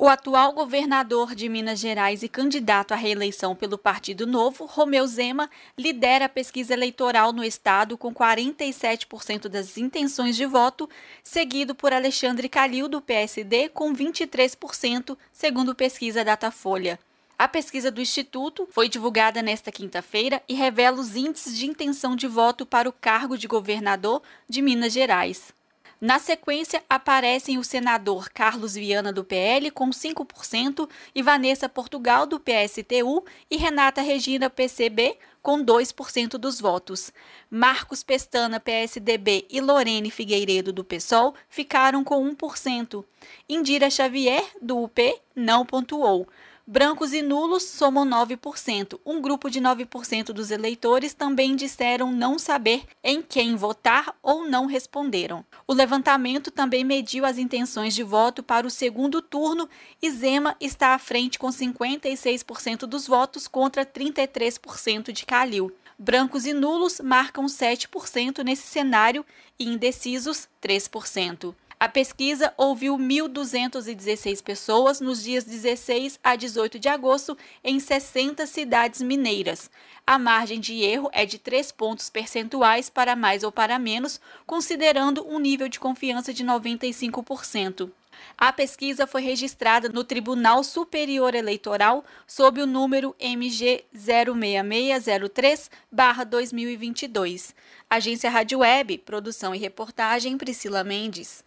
O atual governador de Minas Gerais e candidato à reeleição pelo Partido Novo, Romeu Zema, lidera a pesquisa eleitoral no estado com 47% das intenções de voto, seguido por Alexandre Calil, do PSD, com 23%, segundo pesquisa Datafolha. A pesquisa do Instituto foi divulgada nesta quinta-feira e revela os índices de intenção de voto para o cargo de governador de Minas Gerais. Na sequência, aparecem o senador Carlos Viana, do PL, com 5%, e Vanessa Portugal, do PSTU, e Renata Regina, PCB, com 2% dos votos. Marcos Pestana, PSDB, e Lorene Figueiredo, do PSOL, ficaram com 1%. Indira Xavier, do UP, não pontuou. Brancos e nulos somam 9%. Um grupo de 9% dos eleitores também disseram não saber em quem votar ou não responderam. O levantamento também mediu as intenções de voto para o segundo turno e Zema está à frente com 56% dos votos contra 33% de Calil. Brancos e nulos marcam 7% nesse cenário e indecisos 3%. A pesquisa ouviu 1.216 pessoas nos dias 16 a 18 de agosto em 60 cidades mineiras. A margem de erro é de 3 pontos percentuais para mais ou para menos, considerando um nível de confiança de 95%. A pesquisa foi registrada no Tribunal Superior Eleitoral sob o número MG 06603-2022. Agência Rádio Web, produção e reportagem Priscila Mendes.